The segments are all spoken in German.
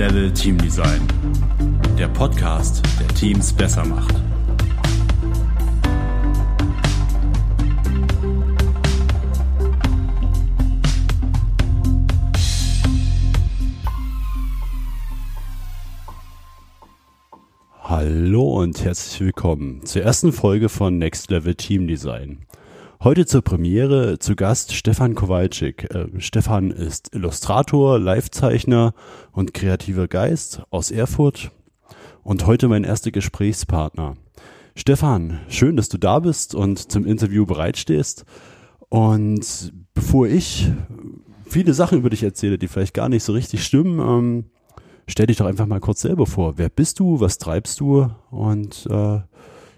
Level Team Design. Der Podcast, der Teams besser macht. Hallo und herzlich willkommen zur ersten Folge von Next Level Team Design. Heute zur Premiere zu Gast Stefan Kowalczyk. Äh, Stefan ist Illustrator, Livezeichner und kreativer Geist aus Erfurt und heute mein erster Gesprächspartner. Stefan, schön, dass du da bist und zum Interview bereitstehst. Und bevor ich viele Sachen über dich erzähle, die vielleicht gar nicht so richtig stimmen, ähm, stell dich doch einfach mal kurz selber vor. Wer bist du? Was treibst du? Und äh,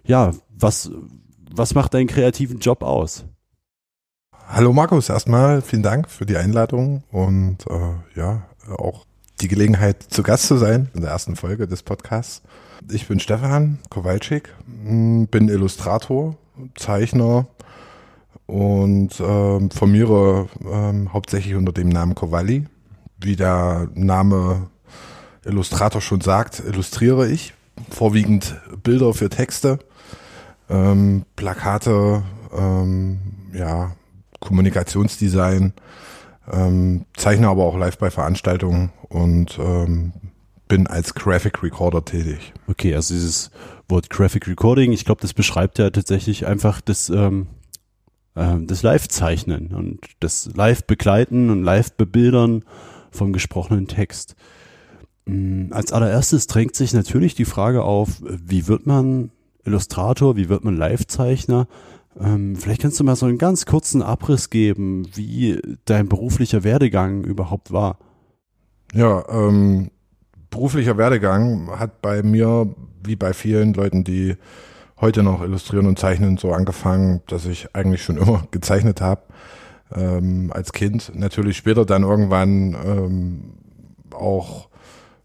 ja, was was macht deinen kreativen Job aus? Hallo Markus, erstmal vielen Dank für die Einladung und äh, ja, auch die Gelegenheit zu Gast zu sein in der ersten Folge des Podcasts. Ich bin Stefan Kowalczyk, bin Illustrator, Zeichner und ähm, formiere ähm, hauptsächlich unter dem Namen Kowali. Wie der Name Illustrator schon sagt, illustriere ich vorwiegend Bilder für Texte ähm, Plakate, ähm, ja, Kommunikationsdesign, ähm, zeichne aber auch live bei Veranstaltungen und ähm, bin als Graphic Recorder tätig. Okay, also dieses Wort Graphic Recording, ich glaube, das beschreibt ja tatsächlich einfach das, ähm, äh, das Live-Zeichnen und das Live-Begleiten und Live-Bebildern vom gesprochenen Text. Mm, als allererstes drängt sich natürlich die Frage auf, wie wird man Illustrator, wie wird man Livezeichner? Ähm, vielleicht kannst du mal so einen ganz kurzen Abriss geben, wie dein beruflicher Werdegang überhaupt war. Ja, ähm, beruflicher Werdegang hat bei mir, wie bei vielen Leuten, die heute noch illustrieren und zeichnen, so angefangen, dass ich eigentlich schon immer gezeichnet habe ähm, als Kind. Natürlich später dann irgendwann ähm, auch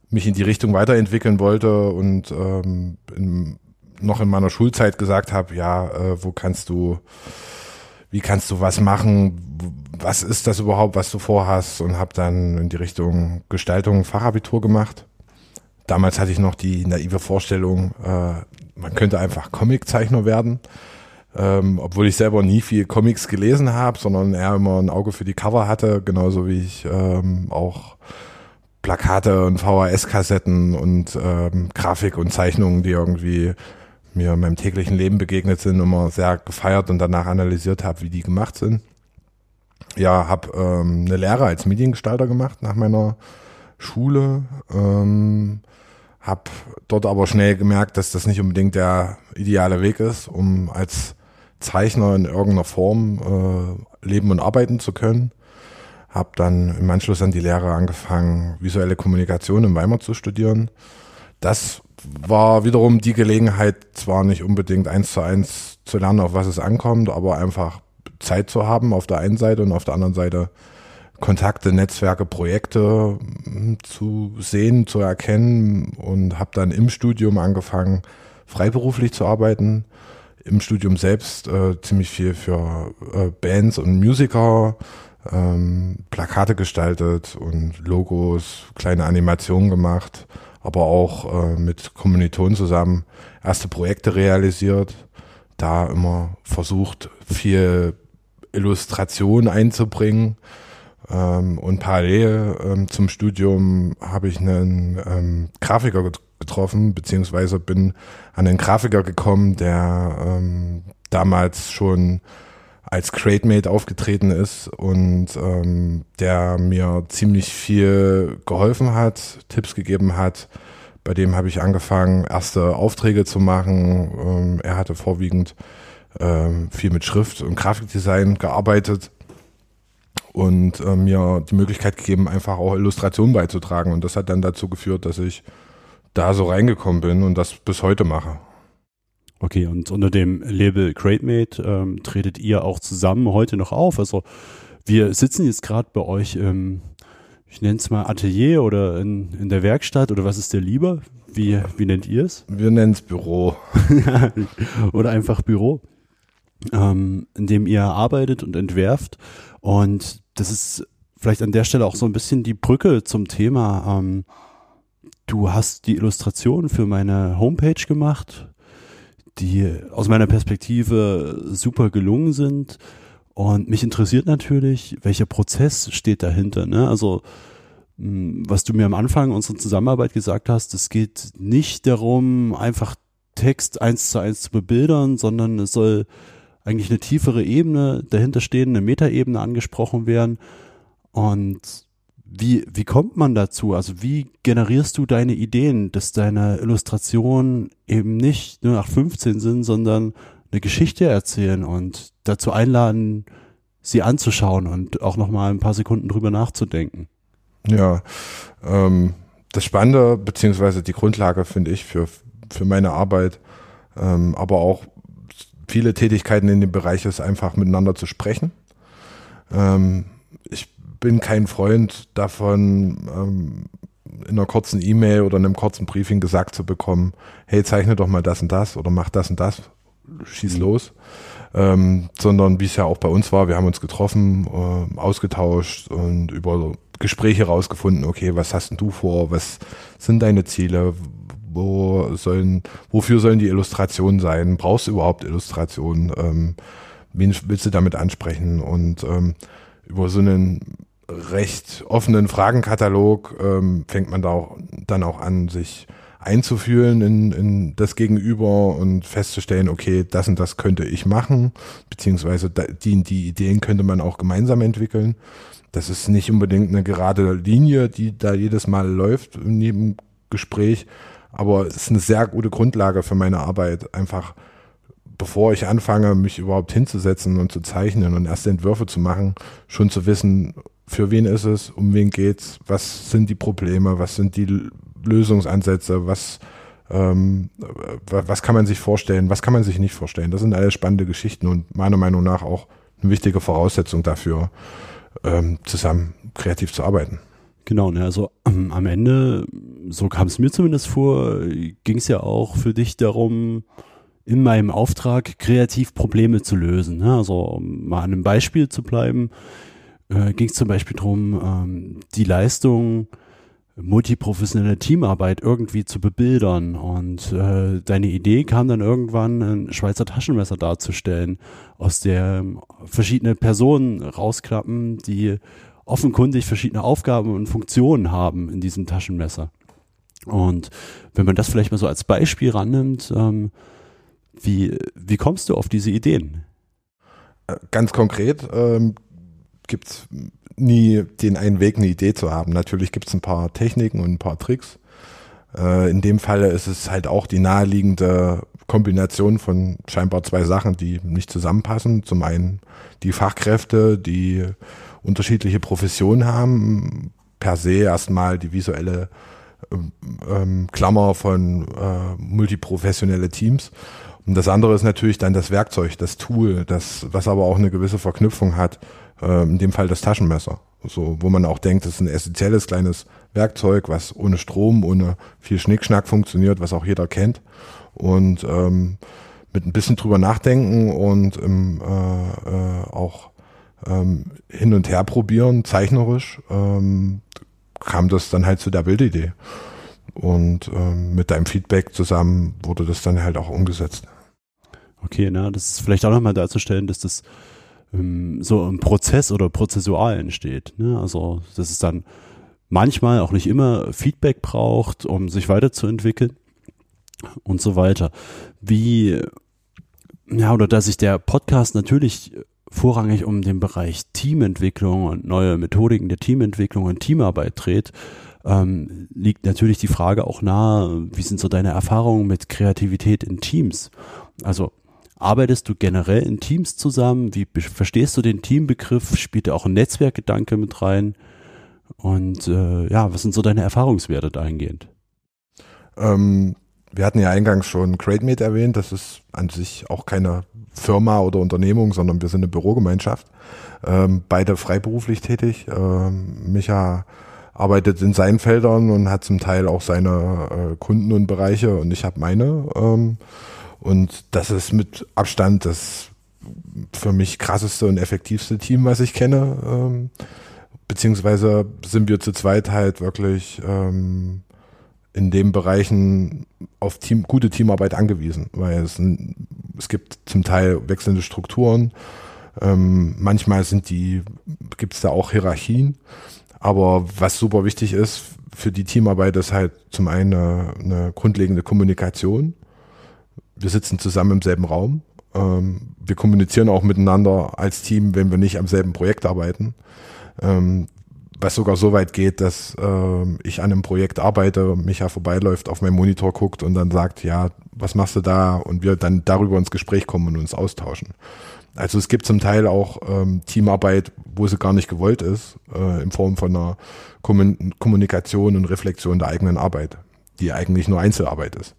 mich in die Richtung weiterentwickeln wollte und ähm, in noch in meiner Schulzeit gesagt habe, ja, äh, wo kannst du, wie kannst du was machen, was ist das überhaupt, was du vorhast? Und habe dann in die Richtung Gestaltung Fachabitur gemacht. Damals hatte ich noch die naive Vorstellung, äh, man könnte einfach Comiczeichner werden, ähm, obwohl ich selber nie viel Comics gelesen habe, sondern eher immer ein Auge für die Cover hatte, genauso wie ich ähm, auch Plakate und VHS-Kassetten und ähm, Grafik und Zeichnungen, die irgendwie mir in meinem täglichen Leben begegnet sind, immer sehr gefeiert und danach analysiert habe, wie die gemacht sind. Ja, habe ähm, eine Lehre als Mediengestalter gemacht nach meiner Schule. Ähm, habe dort aber schnell gemerkt, dass das nicht unbedingt der ideale Weg ist, um als Zeichner in irgendeiner Form äh, leben und arbeiten zu können. Habe dann im Anschluss an die Lehre angefangen, visuelle Kommunikation in Weimar zu studieren. Das war wiederum die Gelegenheit, zwar nicht unbedingt eins zu eins zu lernen, auf was es ankommt, aber einfach Zeit zu haben auf der einen Seite und auf der anderen Seite Kontakte, Netzwerke, Projekte hm, zu sehen, zu erkennen und habe dann im Studium angefangen, freiberuflich zu arbeiten. Im Studium selbst äh, ziemlich viel für äh, Bands und Musiker, ähm, Plakate gestaltet und Logos, kleine Animationen gemacht aber auch äh, mit Kommilitonen zusammen erste Projekte realisiert, da immer versucht, viel Illustration einzubringen. Ähm, und parallel ähm, zum Studium habe ich einen ähm, Grafiker getroffen, beziehungsweise bin an einen Grafiker gekommen, der ähm, damals schon als Cratemate aufgetreten ist und ähm, der mir ziemlich viel geholfen hat, Tipps gegeben hat. Bei dem habe ich angefangen, erste Aufträge zu machen. Ähm, er hatte vorwiegend ähm, viel mit Schrift und Grafikdesign gearbeitet und äh, mir die Möglichkeit gegeben, einfach auch Illustrationen beizutragen. Und das hat dann dazu geführt, dass ich da so reingekommen bin und das bis heute mache. Okay, und unter dem Label Cratemate ähm, tretet ihr auch zusammen heute noch auf. Also wir sitzen jetzt gerade bei euch im, ich nenne es mal Atelier oder in, in der Werkstatt oder was ist der lieber? Wie, wie nennt ihr es? Wir nennen es Büro. oder einfach Büro, ähm, in dem ihr arbeitet und entwerft. Und das ist vielleicht an der Stelle auch so ein bisschen die Brücke zum Thema. Ähm, du hast die Illustration für meine Homepage gemacht, die aus meiner Perspektive super gelungen sind. Und mich interessiert natürlich, welcher Prozess steht dahinter. Ne? Also hm, was du mir am Anfang unserer Zusammenarbeit gesagt hast, es geht nicht darum, einfach Text eins zu eins zu bebildern, sondern es soll eigentlich eine tiefere Ebene dahinter stehen, eine Metaebene angesprochen werden. Und wie, wie kommt man dazu? Also wie generierst du deine Ideen, dass deine Illustrationen eben nicht nur nach 15 sind, sondern eine Geschichte erzählen und dazu einladen, sie anzuschauen und auch nochmal ein paar Sekunden drüber nachzudenken? Ja, ähm, das Spannende beziehungsweise die Grundlage finde ich für, für meine Arbeit, ähm, aber auch viele Tätigkeiten in dem Bereich ist einfach miteinander zu sprechen. Ähm, ich bin kein Freund davon, ähm, in einer kurzen E-Mail oder einem kurzen Briefing gesagt zu bekommen, hey, zeichne doch mal das und das oder mach das und das, schieß mhm. los. Ähm, sondern wie es ja auch bei uns war, wir haben uns getroffen, äh, ausgetauscht und über Gespräche rausgefunden, okay, was hast denn du vor, was sind deine Ziele, wo sollen, wofür sollen die Illustrationen sein, brauchst du überhaupt Illustrationen, ähm, wen willst du damit ansprechen? Und ähm, über so einen recht offenen Fragenkatalog ähm, fängt man da auch, dann auch an, sich einzufühlen in, in das Gegenüber und festzustellen, okay, das und das könnte ich machen, beziehungsweise die, die Ideen könnte man auch gemeinsam entwickeln. Das ist nicht unbedingt eine gerade Linie, die da jedes Mal läuft in jedem Gespräch, aber es ist eine sehr gute Grundlage für meine Arbeit, einfach bevor ich anfange, mich überhaupt hinzusetzen und zu zeichnen und erste Entwürfe zu machen, schon zu wissen, für wen ist es, um wen geht's, was sind die Probleme, was sind die Lösungsansätze, was ähm, was kann man sich vorstellen, was kann man sich nicht vorstellen. Das sind alles spannende Geschichten und meiner Meinung nach auch eine wichtige Voraussetzung dafür, ähm, zusammen kreativ zu arbeiten. Genau, ne, also ähm, am Ende, so kam es mir zumindest vor, ging es ja auch für dich darum, in meinem Auftrag kreativ Probleme zu lösen. Ne? Also um mal an einem Beispiel zu bleiben, äh, ging es zum Beispiel darum, ähm, die Leistung multiprofessionelle Teamarbeit irgendwie zu bebildern. Und äh, deine Idee kam dann irgendwann, ein Schweizer Taschenmesser darzustellen, aus der verschiedene Personen rausklappen, die offenkundig verschiedene Aufgaben und Funktionen haben in diesem Taschenmesser. Und wenn man das vielleicht mal so als Beispiel rannimmt, ähm, wie, wie kommst du auf diese Ideen? Ganz konkret ähm, gibt es nie den einen Weg, eine Idee zu haben. Natürlich gibt es ein paar Techniken und ein paar Tricks. Äh, in dem Falle ist es halt auch die naheliegende Kombination von scheinbar zwei Sachen, die nicht zusammenpassen. Zum einen die Fachkräfte, die unterschiedliche Professionen haben, per se erstmal die visuelle ähm, ähm, Klammer von äh, multiprofessionelle Teams. Und das andere ist natürlich dann das Werkzeug, das Tool, das, was aber auch eine gewisse Verknüpfung hat äh, in dem Fall das Taschenmesser. So, wo man auch denkt, das ist ein essentielles kleines Werkzeug, was ohne Strom, ohne viel Schnickschnack funktioniert, was auch jeder kennt. Und ähm, mit ein bisschen drüber nachdenken und ähm, äh, auch ähm, hin und her probieren, zeichnerisch, ähm, kam das dann halt zu der Bildidee. Und ähm, mit deinem Feedback zusammen wurde das dann halt auch umgesetzt. Okay, na, das ist vielleicht auch nochmal darzustellen, dass das so im Prozess oder prozessual entsteht. Ne? Also dass es dann manchmal auch nicht immer Feedback braucht, um sich weiterzuentwickeln und so weiter. Wie, ja, oder dass sich der Podcast natürlich vorrangig um den Bereich Teamentwicklung und neue Methodiken der Teamentwicklung und Teamarbeit dreht, ähm, liegt natürlich die Frage auch nahe, wie sind so deine Erfahrungen mit Kreativität in Teams? Also Arbeitest du generell in Teams zusammen? Wie verstehst du den Teambegriff? Spielt da auch ein Netzwerkgedanke mit rein? Und äh, ja, was sind so deine Erfahrungswerte dahingehend? Ähm, wir hatten ja eingangs schon CrateMate erwähnt. Das ist an sich auch keine Firma oder Unternehmung, sondern wir sind eine Bürogemeinschaft. Ähm, beide freiberuflich tätig. Ähm, Micha arbeitet in seinen Feldern und hat zum Teil auch seine äh, Kunden und Bereiche und ich habe meine. Ähm, und das ist mit Abstand das für mich krasseste und effektivste Team, was ich kenne. Ähm, beziehungsweise sind wir zu zweit halt wirklich ähm, in den Bereichen auf Team, gute Teamarbeit angewiesen, weil es, es gibt zum Teil wechselnde Strukturen. Ähm, manchmal sind die, gibt es da auch Hierarchien. Aber was super wichtig ist für die Teamarbeit, ist halt zum einen eine, eine grundlegende Kommunikation. Wir sitzen zusammen im selben Raum. Ähm, wir kommunizieren auch miteinander als Team, wenn wir nicht am selben Projekt arbeiten. Ähm, was sogar so weit geht, dass äh, ich an einem Projekt arbeite, Micha vorbeiläuft, auf meinen Monitor guckt und dann sagt, ja, was machst du da? Und wir dann darüber ins Gespräch kommen und uns austauschen. Also es gibt zum Teil auch ähm, Teamarbeit, wo sie gar nicht gewollt ist, äh, in Form von einer Kommunikation und Reflexion der eigenen Arbeit, die eigentlich nur Einzelarbeit ist.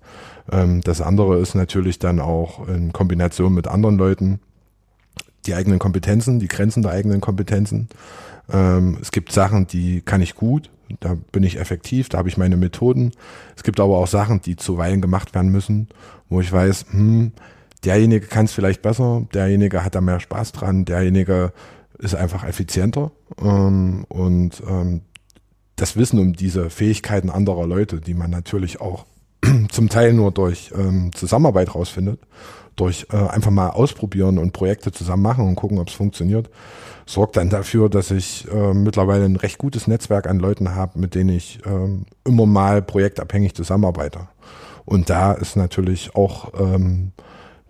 Ähm, das andere ist natürlich dann auch in Kombination mit anderen Leuten die eigenen Kompetenzen, die Grenzen der eigenen Kompetenzen ähm, es gibt Sachen, die kann ich gut, da bin ich effektiv, da habe ich meine Methoden. Es gibt aber auch Sachen, die zuweilen gemacht werden müssen, wo ich weiß, hm, derjenige kann es vielleicht besser, derjenige hat da mehr Spaß dran, derjenige ist einfach effizienter. Ähm, und ähm, das Wissen um diese Fähigkeiten anderer Leute, die man natürlich auch zum Teil nur durch ähm, Zusammenarbeit rausfindet, durch äh, einfach mal ausprobieren und Projekte zusammen machen und gucken, ob es funktioniert, sorgt dann dafür, dass ich äh, mittlerweile ein recht gutes Netzwerk an Leuten habe, mit denen ich äh, immer mal projektabhängig zusammenarbeite. Und da ist natürlich auch ähm,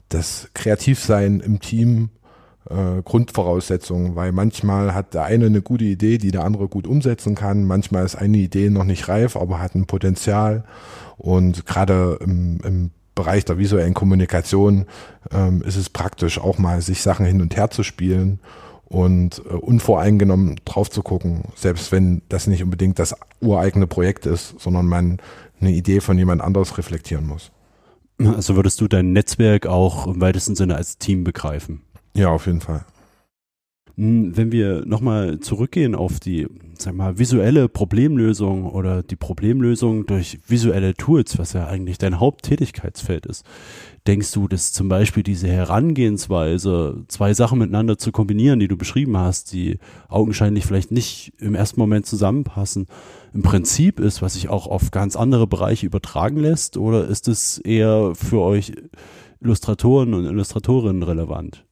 das Kreativsein im Team äh, Grundvoraussetzung, weil manchmal hat der eine eine gute Idee, die der andere gut umsetzen kann. Manchmal ist eine Idee noch nicht reif, aber hat ein Potenzial. Und gerade im, im Bereich der visuellen Kommunikation ähm, ist es praktisch, auch mal sich Sachen hin und her zu spielen und äh, unvoreingenommen drauf zu gucken, selbst wenn das nicht unbedingt das ureigene Projekt ist, sondern man eine Idee von jemand anderes reflektieren muss. Also würdest du dein Netzwerk auch im weitesten Sinne als Team begreifen? Ja, auf jeden Fall. Hm, wenn wir nochmal zurückgehen auf die, sag mal, visuelle Problemlösung oder die Problemlösung durch visuelle Tools, was ja eigentlich dein Haupttätigkeitsfeld ist, denkst du, dass zum Beispiel diese Herangehensweise, zwei Sachen miteinander zu kombinieren, die du beschrieben hast, die augenscheinlich vielleicht nicht im ersten Moment zusammenpassen, im Prinzip ist, was sich auch auf ganz andere Bereiche übertragen lässt? Oder ist es eher für euch Illustratoren und Illustratorinnen relevant?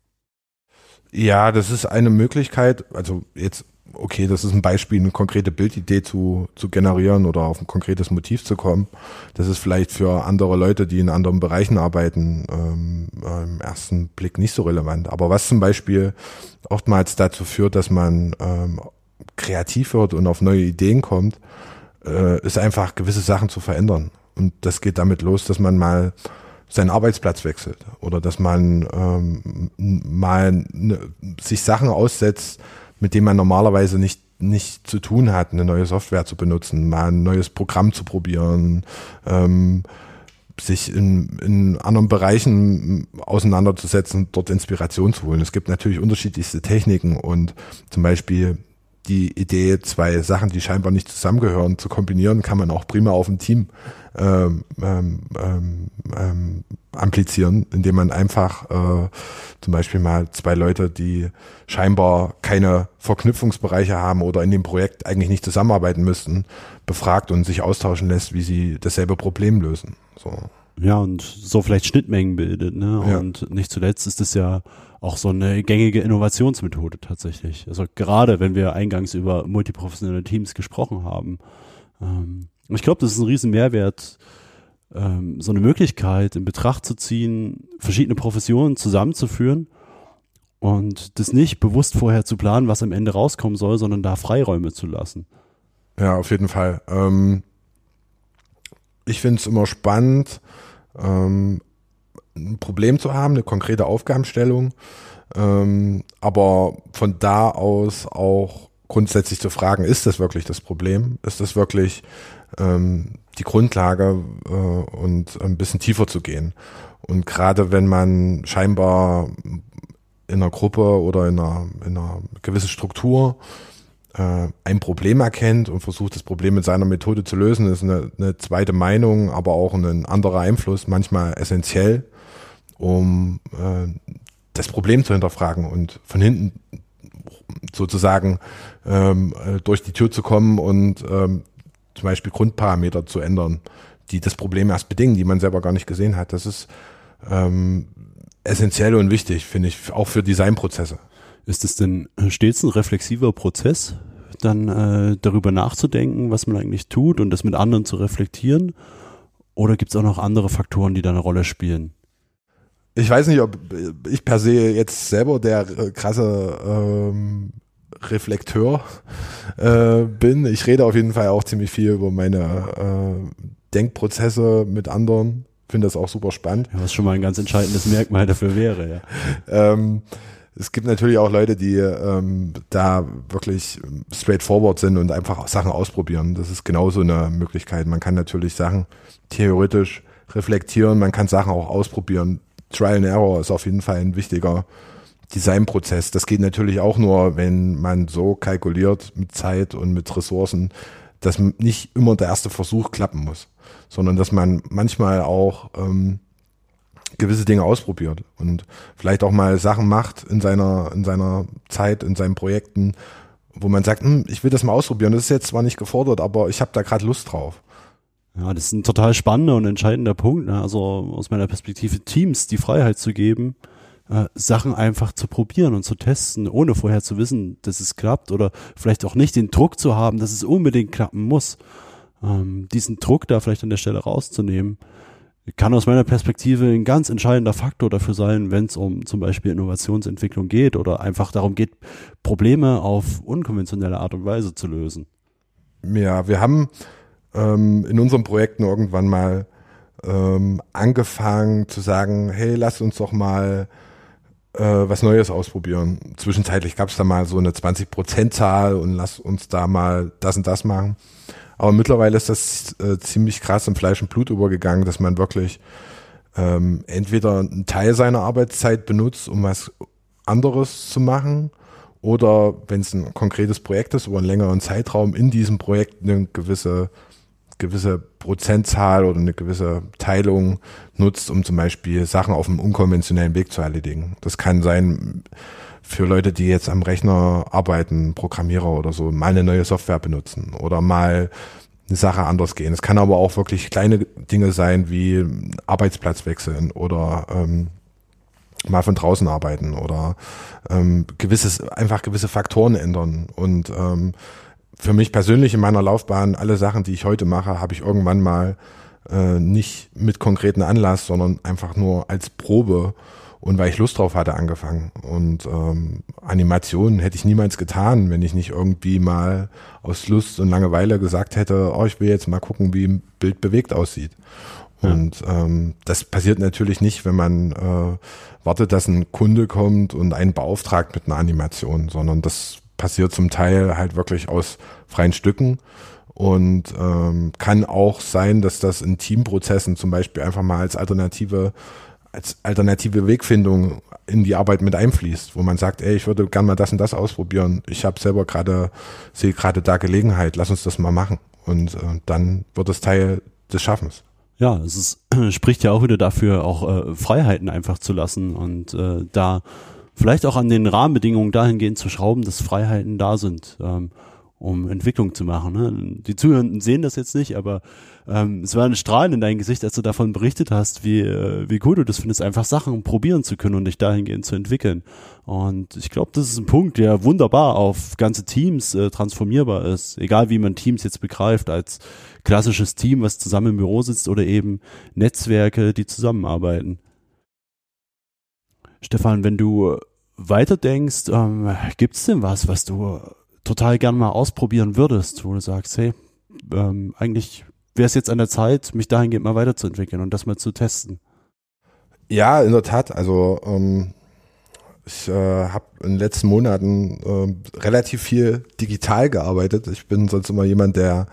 Ja, das ist eine Möglichkeit. Also jetzt, okay, das ist ein Beispiel, eine konkrete Bildidee zu, zu generieren oder auf ein konkretes Motiv zu kommen. Das ist vielleicht für andere Leute, die in anderen Bereichen arbeiten, ähm, im ersten Blick nicht so relevant. Aber was zum Beispiel oftmals dazu führt, dass man ähm, kreativ wird und auf neue Ideen kommt, äh, ist einfach gewisse Sachen zu verändern. Und das geht damit los, dass man mal seinen Arbeitsplatz wechselt oder dass man ähm, mal ne, sich Sachen aussetzt, mit denen man normalerweise nicht nicht zu tun hat, eine neue Software zu benutzen, mal ein neues Programm zu probieren, ähm, sich in, in anderen Bereichen auseinanderzusetzen, dort Inspiration zu holen. Es gibt natürlich unterschiedlichste Techniken und zum Beispiel die Idee, zwei Sachen, die scheinbar nicht zusammengehören, zu kombinieren, kann man auch prima auf ein Team ähm, ähm, ähm, ähm, amplizieren, indem man einfach äh, zum Beispiel mal zwei Leute, die scheinbar keine Verknüpfungsbereiche haben oder in dem Projekt eigentlich nicht zusammenarbeiten müssten, befragt und sich austauschen lässt, wie sie dasselbe Problem lösen. So. Ja, und so vielleicht Schnittmengen bildet, ne? Ja. Und nicht zuletzt ist es ja auch so eine gängige Innovationsmethode tatsächlich. Also gerade wenn wir eingangs über multiprofessionelle Teams gesprochen haben. Ähm, ich glaube, das ist ein riesen Mehrwert, ähm, so eine Möglichkeit in Betracht zu ziehen, verschiedene Professionen zusammenzuführen und das nicht bewusst vorher zu planen, was am Ende rauskommen soll, sondern da Freiräume zu lassen. Ja, auf jeden Fall. Ähm, ich finde es immer spannend, ähm, ein Problem zu haben, eine konkrete Aufgabenstellung, ähm, aber von da aus auch grundsätzlich zu fragen, ist das wirklich das Problem? Ist das wirklich ähm, die Grundlage äh, und ein bisschen tiefer zu gehen? Und gerade wenn man scheinbar in einer Gruppe oder in einer, in einer gewissen Struktur äh, ein Problem erkennt und versucht, das Problem mit seiner Methode zu lösen, ist eine, eine zweite Meinung, aber auch ein anderer Einfluss manchmal essentiell, um äh, das Problem zu hinterfragen und von hinten sozusagen ähm, äh, durch die Tür zu kommen und ähm, zum Beispiel Grundparameter zu ändern, die das Problem erst bedingen, die man selber gar nicht gesehen hat. Das ist ähm, essentiell und wichtig, finde ich, auch für Designprozesse. Ist es denn stets ein reflexiver Prozess, dann äh, darüber nachzudenken, was man eigentlich tut und das mit anderen zu reflektieren? Oder gibt es auch noch andere Faktoren, die da eine Rolle spielen? Ich weiß nicht, ob ich per se jetzt selber der äh, krasse ähm, Reflekteur äh, bin. Ich rede auf jeden Fall auch ziemlich viel über meine äh, Denkprozesse mit anderen. Finde das auch super spannend. was schon mal ein ganz entscheidendes Merkmal dafür wäre, ja. ähm, es gibt natürlich auch Leute, die ähm, da wirklich straightforward sind und einfach Sachen ausprobieren. Das ist genauso eine Möglichkeit. Man kann natürlich Sachen theoretisch reflektieren, man kann Sachen auch ausprobieren. Trial and Error ist auf jeden Fall ein wichtiger Designprozess. Das geht natürlich auch nur, wenn man so kalkuliert mit Zeit und mit Ressourcen, dass nicht immer der erste Versuch klappen muss, sondern dass man manchmal auch ähm, gewisse Dinge ausprobiert und vielleicht auch mal Sachen macht in seiner, in seiner Zeit, in seinen Projekten, wo man sagt, hm, ich will das mal ausprobieren. Das ist jetzt zwar nicht gefordert, aber ich habe da gerade Lust drauf. Ja, das ist ein total spannender und entscheidender Punkt. Ne? Also aus meiner Perspektive Teams die Freiheit zu geben, äh, Sachen einfach zu probieren und zu testen, ohne vorher zu wissen, dass es klappt oder vielleicht auch nicht den Druck zu haben, dass es unbedingt klappen muss. Ähm, diesen Druck da vielleicht an der Stelle rauszunehmen kann aus meiner Perspektive ein ganz entscheidender Faktor dafür sein, wenn es um zum Beispiel Innovationsentwicklung geht oder einfach darum geht, Probleme auf unkonventionelle Art und Weise zu lösen. Ja, wir haben ähm, in unseren Projekten irgendwann mal ähm, angefangen zu sagen, hey, lass uns doch mal äh, was Neues ausprobieren. Zwischenzeitlich gab es da mal so eine 20-Prozent-Zahl und lass uns da mal das und das machen. Aber mittlerweile ist das äh, ziemlich krass im Fleisch und Blut übergegangen, dass man wirklich ähm, entweder einen Teil seiner Arbeitszeit benutzt, um was anderes zu machen, oder wenn es ein konkretes Projekt ist, über einen längeren Zeitraum in diesem Projekt eine gewisse gewisse Prozentzahl oder eine gewisse Teilung nutzt, um zum Beispiel Sachen auf einem unkonventionellen Weg zu erledigen. Das kann sein, für Leute, die jetzt am Rechner arbeiten, Programmierer oder so, mal eine neue Software benutzen oder mal eine Sache anders gehen. Es kann aber auch wirklich kleine Dinge sein, wie Arbeitsplatz wechseln oder ähm, mal von draußen arbeiten oder ähm, gewisses, einfach gewisse Faktoren ändern. Und ähm, für mich persönlich in meiner Laufbahn, alle Sachen, die ich heute mache, habe ich irgendwann mal äh, nicht mit konkreten Anlass, sondern einfach nur als Probe und weil ich Lust drauf hatte angefangen. Und ähm, Animationen hätte ich niemals getan, wenn ich nicht irgendwie mal aus Lust und Langeweile gesagt hätte, oh, ich will jetzt mal gucken, wie ein Bild bewegt aussieht. Ja. Und ähm, das passiert natürlich nicht, wenn man äh, wartet, dass ein Kunde kommt und einen beauftragt mit einer Animation, sondern das passiert zum Teil halt wirklich aus freien Stücken und ähm, kann auch sein, dass das in Teamprozessen zum Beispiel einfach mal als Alternative als alternative Wegfindung in die Arbeit mit einfließt, wo man sagt, ey, ich würde gerne mal das und das ausprobieren. Ich habe selber gerade, sehe gerade da Gelegenheit, lass uns das mal machen. Und äh, dann wird es Teil des Schaffens. Ja, es ist, spricht ja auch wieder dafür, auch äh, Freiheiten einfach zu lassen und äh, da vielleicht auch an den Rahmenbedingungen dahingehend zu schrauben, dass Freiheiten da sind. Ähm, um Entwicklung zu machen. Ne? Die Zuhörenden sehen das jetzt nicht, aber ähm, es war ein Strahlen in dein Gesicht, als du davon berichtet hast, wie, äh, wie cool du das findest, einfach Sachen probieren zu können und dich dahingehend zu entwickeln. Und ich glaube, das ist ein Punkt, der wunderbar auf ganze Teams äh, transformierbar ist. Egal wie man Teams jetzt begreift, als klassisches Team, was zusammen im Büro sitzt oder eben Netzwerke, die zusammenarbeiten. Stefan, wenn du weiterdenkst, ähm, gibt es denn was, was du total gern mal ausprobieren würdest, wo du sagst, hey, ähm, eigentlich wäre es jetzt an der Zeit, mich dahingehend mal weiterzuentwickeln und das mal zu testen. Ja, in der Tat. Also ähm, ich äh, habe in den letzten Monaten äh, relativ viel digital gearbeitet. Ich bin sonst immer jemand, der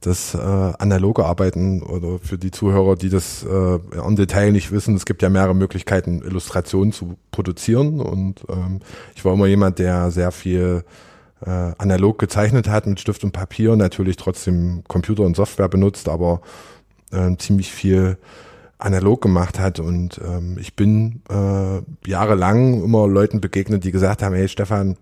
das äh, analoge Arbeiten oder für die Zuhörer, die das äh, im Detail nicht wissen, es gibt ja mehrere Möglichkeiten, Illustrationen zu produzieren. Und ähm, ich war immer jemand, der sehr viel äh, analog gezeichnet hat mit Stift und Papier, natürlich trotzdem Computer und Software benutzt, aber äh, ziemlich viel analog gemacht hat und ähm, ich bin äh, jahrelang immer Leuten begegnet, die gesagt haben, hey Stefan,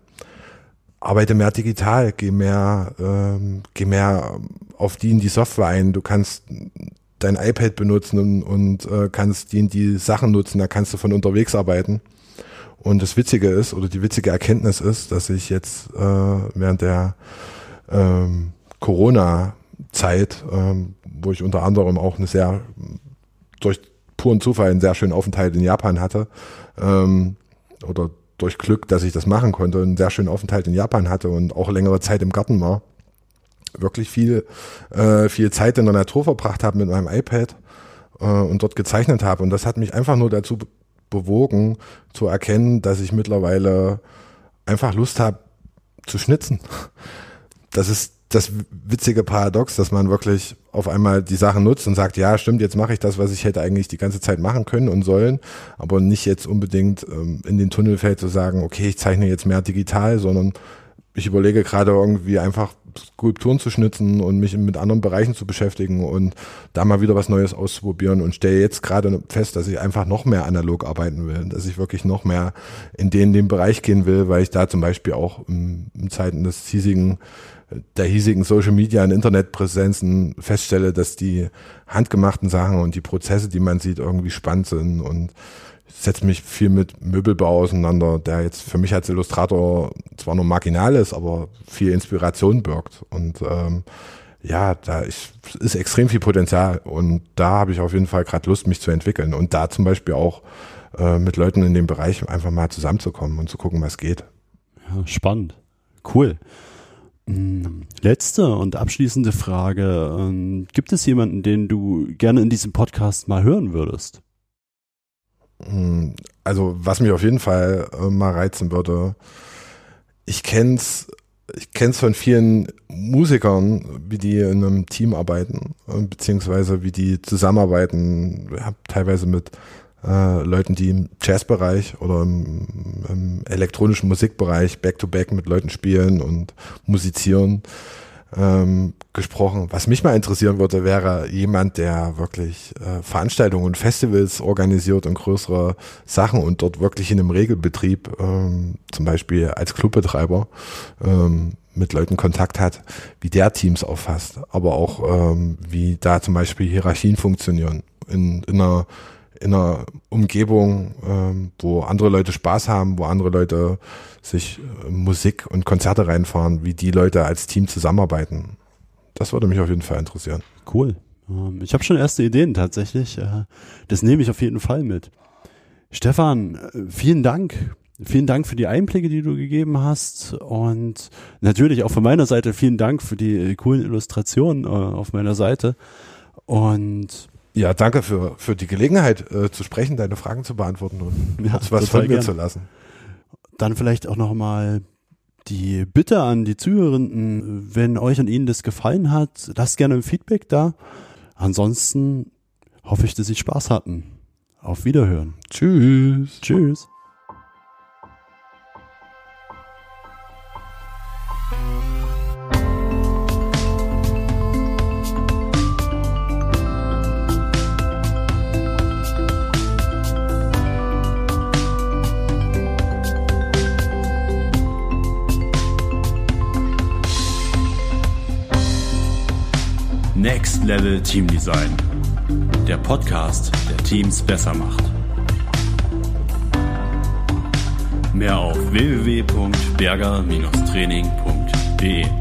arbeite mehr digital, geh mehr, ähm, geh mehr auf die in die Software ein. Du kannst dein iPad benutzen und, und äh, kannst die in die Sachen nutzen, da kannst du von unterwegs arbeiten. Und das Witzige ist, oder die witzige Erkenntnis ist, dass ich jetzt äh, während der ähm, Corona-Zeit, ähm, wo ich unter anderem auch eine sehr, durch puren Zufall einen sehr schönen Aufenthalt in Japan hatte, ähm, oder durch Glück, dass ich das machen konnte, einen sehr schönen Aufenthalt in Japan hatte und auch längere Zeit im Garten war, wirklich viel, äh, viel Zeit in der Natur verbracht habe mit meinem iPad äh, und dort gezeichnet habe. Und das hat mich einfach nur dazu bewogen, zu erkennen, dass ich mittlerweile einfach Lust habe zu schnitzen. Das ist das witzige Paradox, dass man wirklich auf einmal die Sachen nutzt und sagt, ja, stimmt, jetzt mache ich das, was ich hätte eigentlich die ganze Zeit machen können und sollen, aber nicht jetzt unbedingt ähm, in den Tunnel fällt zu sagen, okay, ich zeichne jetzt mehr digital, sondern ich überlege gerade irgendwie einfach Skulpturen zu schnitzen und mich mit anderen Bereichen zu beschäftigen und da mal wieder was Neues auszuprobieren und stelle jetzt gerade fest, dass ich einfach noch mehr analog arbeiten will, dass ich wirklich noch mehr in den, den Bereich gehen will, weil ich da zum Beispiel auch in, in Zeiten des hiesigen der hiesigen Social Media und Internetpräsenzen feststelle, dass die handgemachten Sachen und die Prozesse, die man sieht, irgendwie spannend sind und setze mich viel mit Möbelbau auseinander, der jetzt für mich als Illustrator zwar nur marginal ist, aber viel Inspiration birgt. Und ähm, ja, da ist, ist extrem viel Potenzial und da habe ich auf jeden Fall gerade Lust, mich zu entwickeln und da zum Beispiel auch äh, mit Leuten in dem Bereich einfach mal zusammenzukommen und zu gucken, was geht. Ja, spannend. Cool. Hm, letzte und abschließende Frage. Ähm, gibt es jemanden, den du gerne in diesem Podcast mal hören würdest? Hm, also, was mich auf jeden Fall äh, mal reizen würde, ich kenn's, ich kenn's von vielen Musikern, wie die in einem Team arbeiten, äh, beziehungsweise wie die zusammenarbeiten. Habe teilweise mit äh, Leuten, die im Jazzbereich oder im, im elektronischen Musikbereich back-to-back -back mit Leuten spielen und musizieren ähm, gesprochen. Was mich mal interessieren würde, wäre jemand, der wirklich äh, Veranstaltungen und Festivals organisiert und größere Sachen und dort wirklich in einem Regelbetrieb, ähm, zum Beispiel als Clubbetreiber, ähm, mit Leuten Kontakt hat, wie der Teams auffasst, aber auch ähm, wie da zum Beispiel Hierarchien funktionieren in, in einer in einer Umgebung, ähm, wo andere Leute Spaß haben, wo andere Leute sich äh, Musik und Konzerte reinfahren, wie die Leute als Team zusammenarbeiten. Das würde mich auf jeden Fall interessieren. Cool. Ähm, ich habe schon erste Ideen tatsächlich. Äh, das nehme ich auf jeden Fall mit. Stefan, äh, vielen Dank. Vielen Dank für die Einblicke, die du gegeben hast. Und natürlich auch von meiner Seite vielen Dank für die coolen Illustrationen auf meiner Seite. Und ja, danke für, für die Gelegenheit äh, zu sprechen, deine Fragen zu beantworten und ja, was von mir gern. zu lassen. Dann vielleicht auch nochmal die Bitte an die Zuhörenden, wenn euch und Ihnen das gefallen hat, lasst gerne ein Feedback da. Ansonsten hoffe ich, dass Sie Spaß hatten. Auf Wiederhören. Tschüss. Tschüss. Next Level Team Design. Der Podcast, der Teams besser macht. Mehr auf www.berger-training.de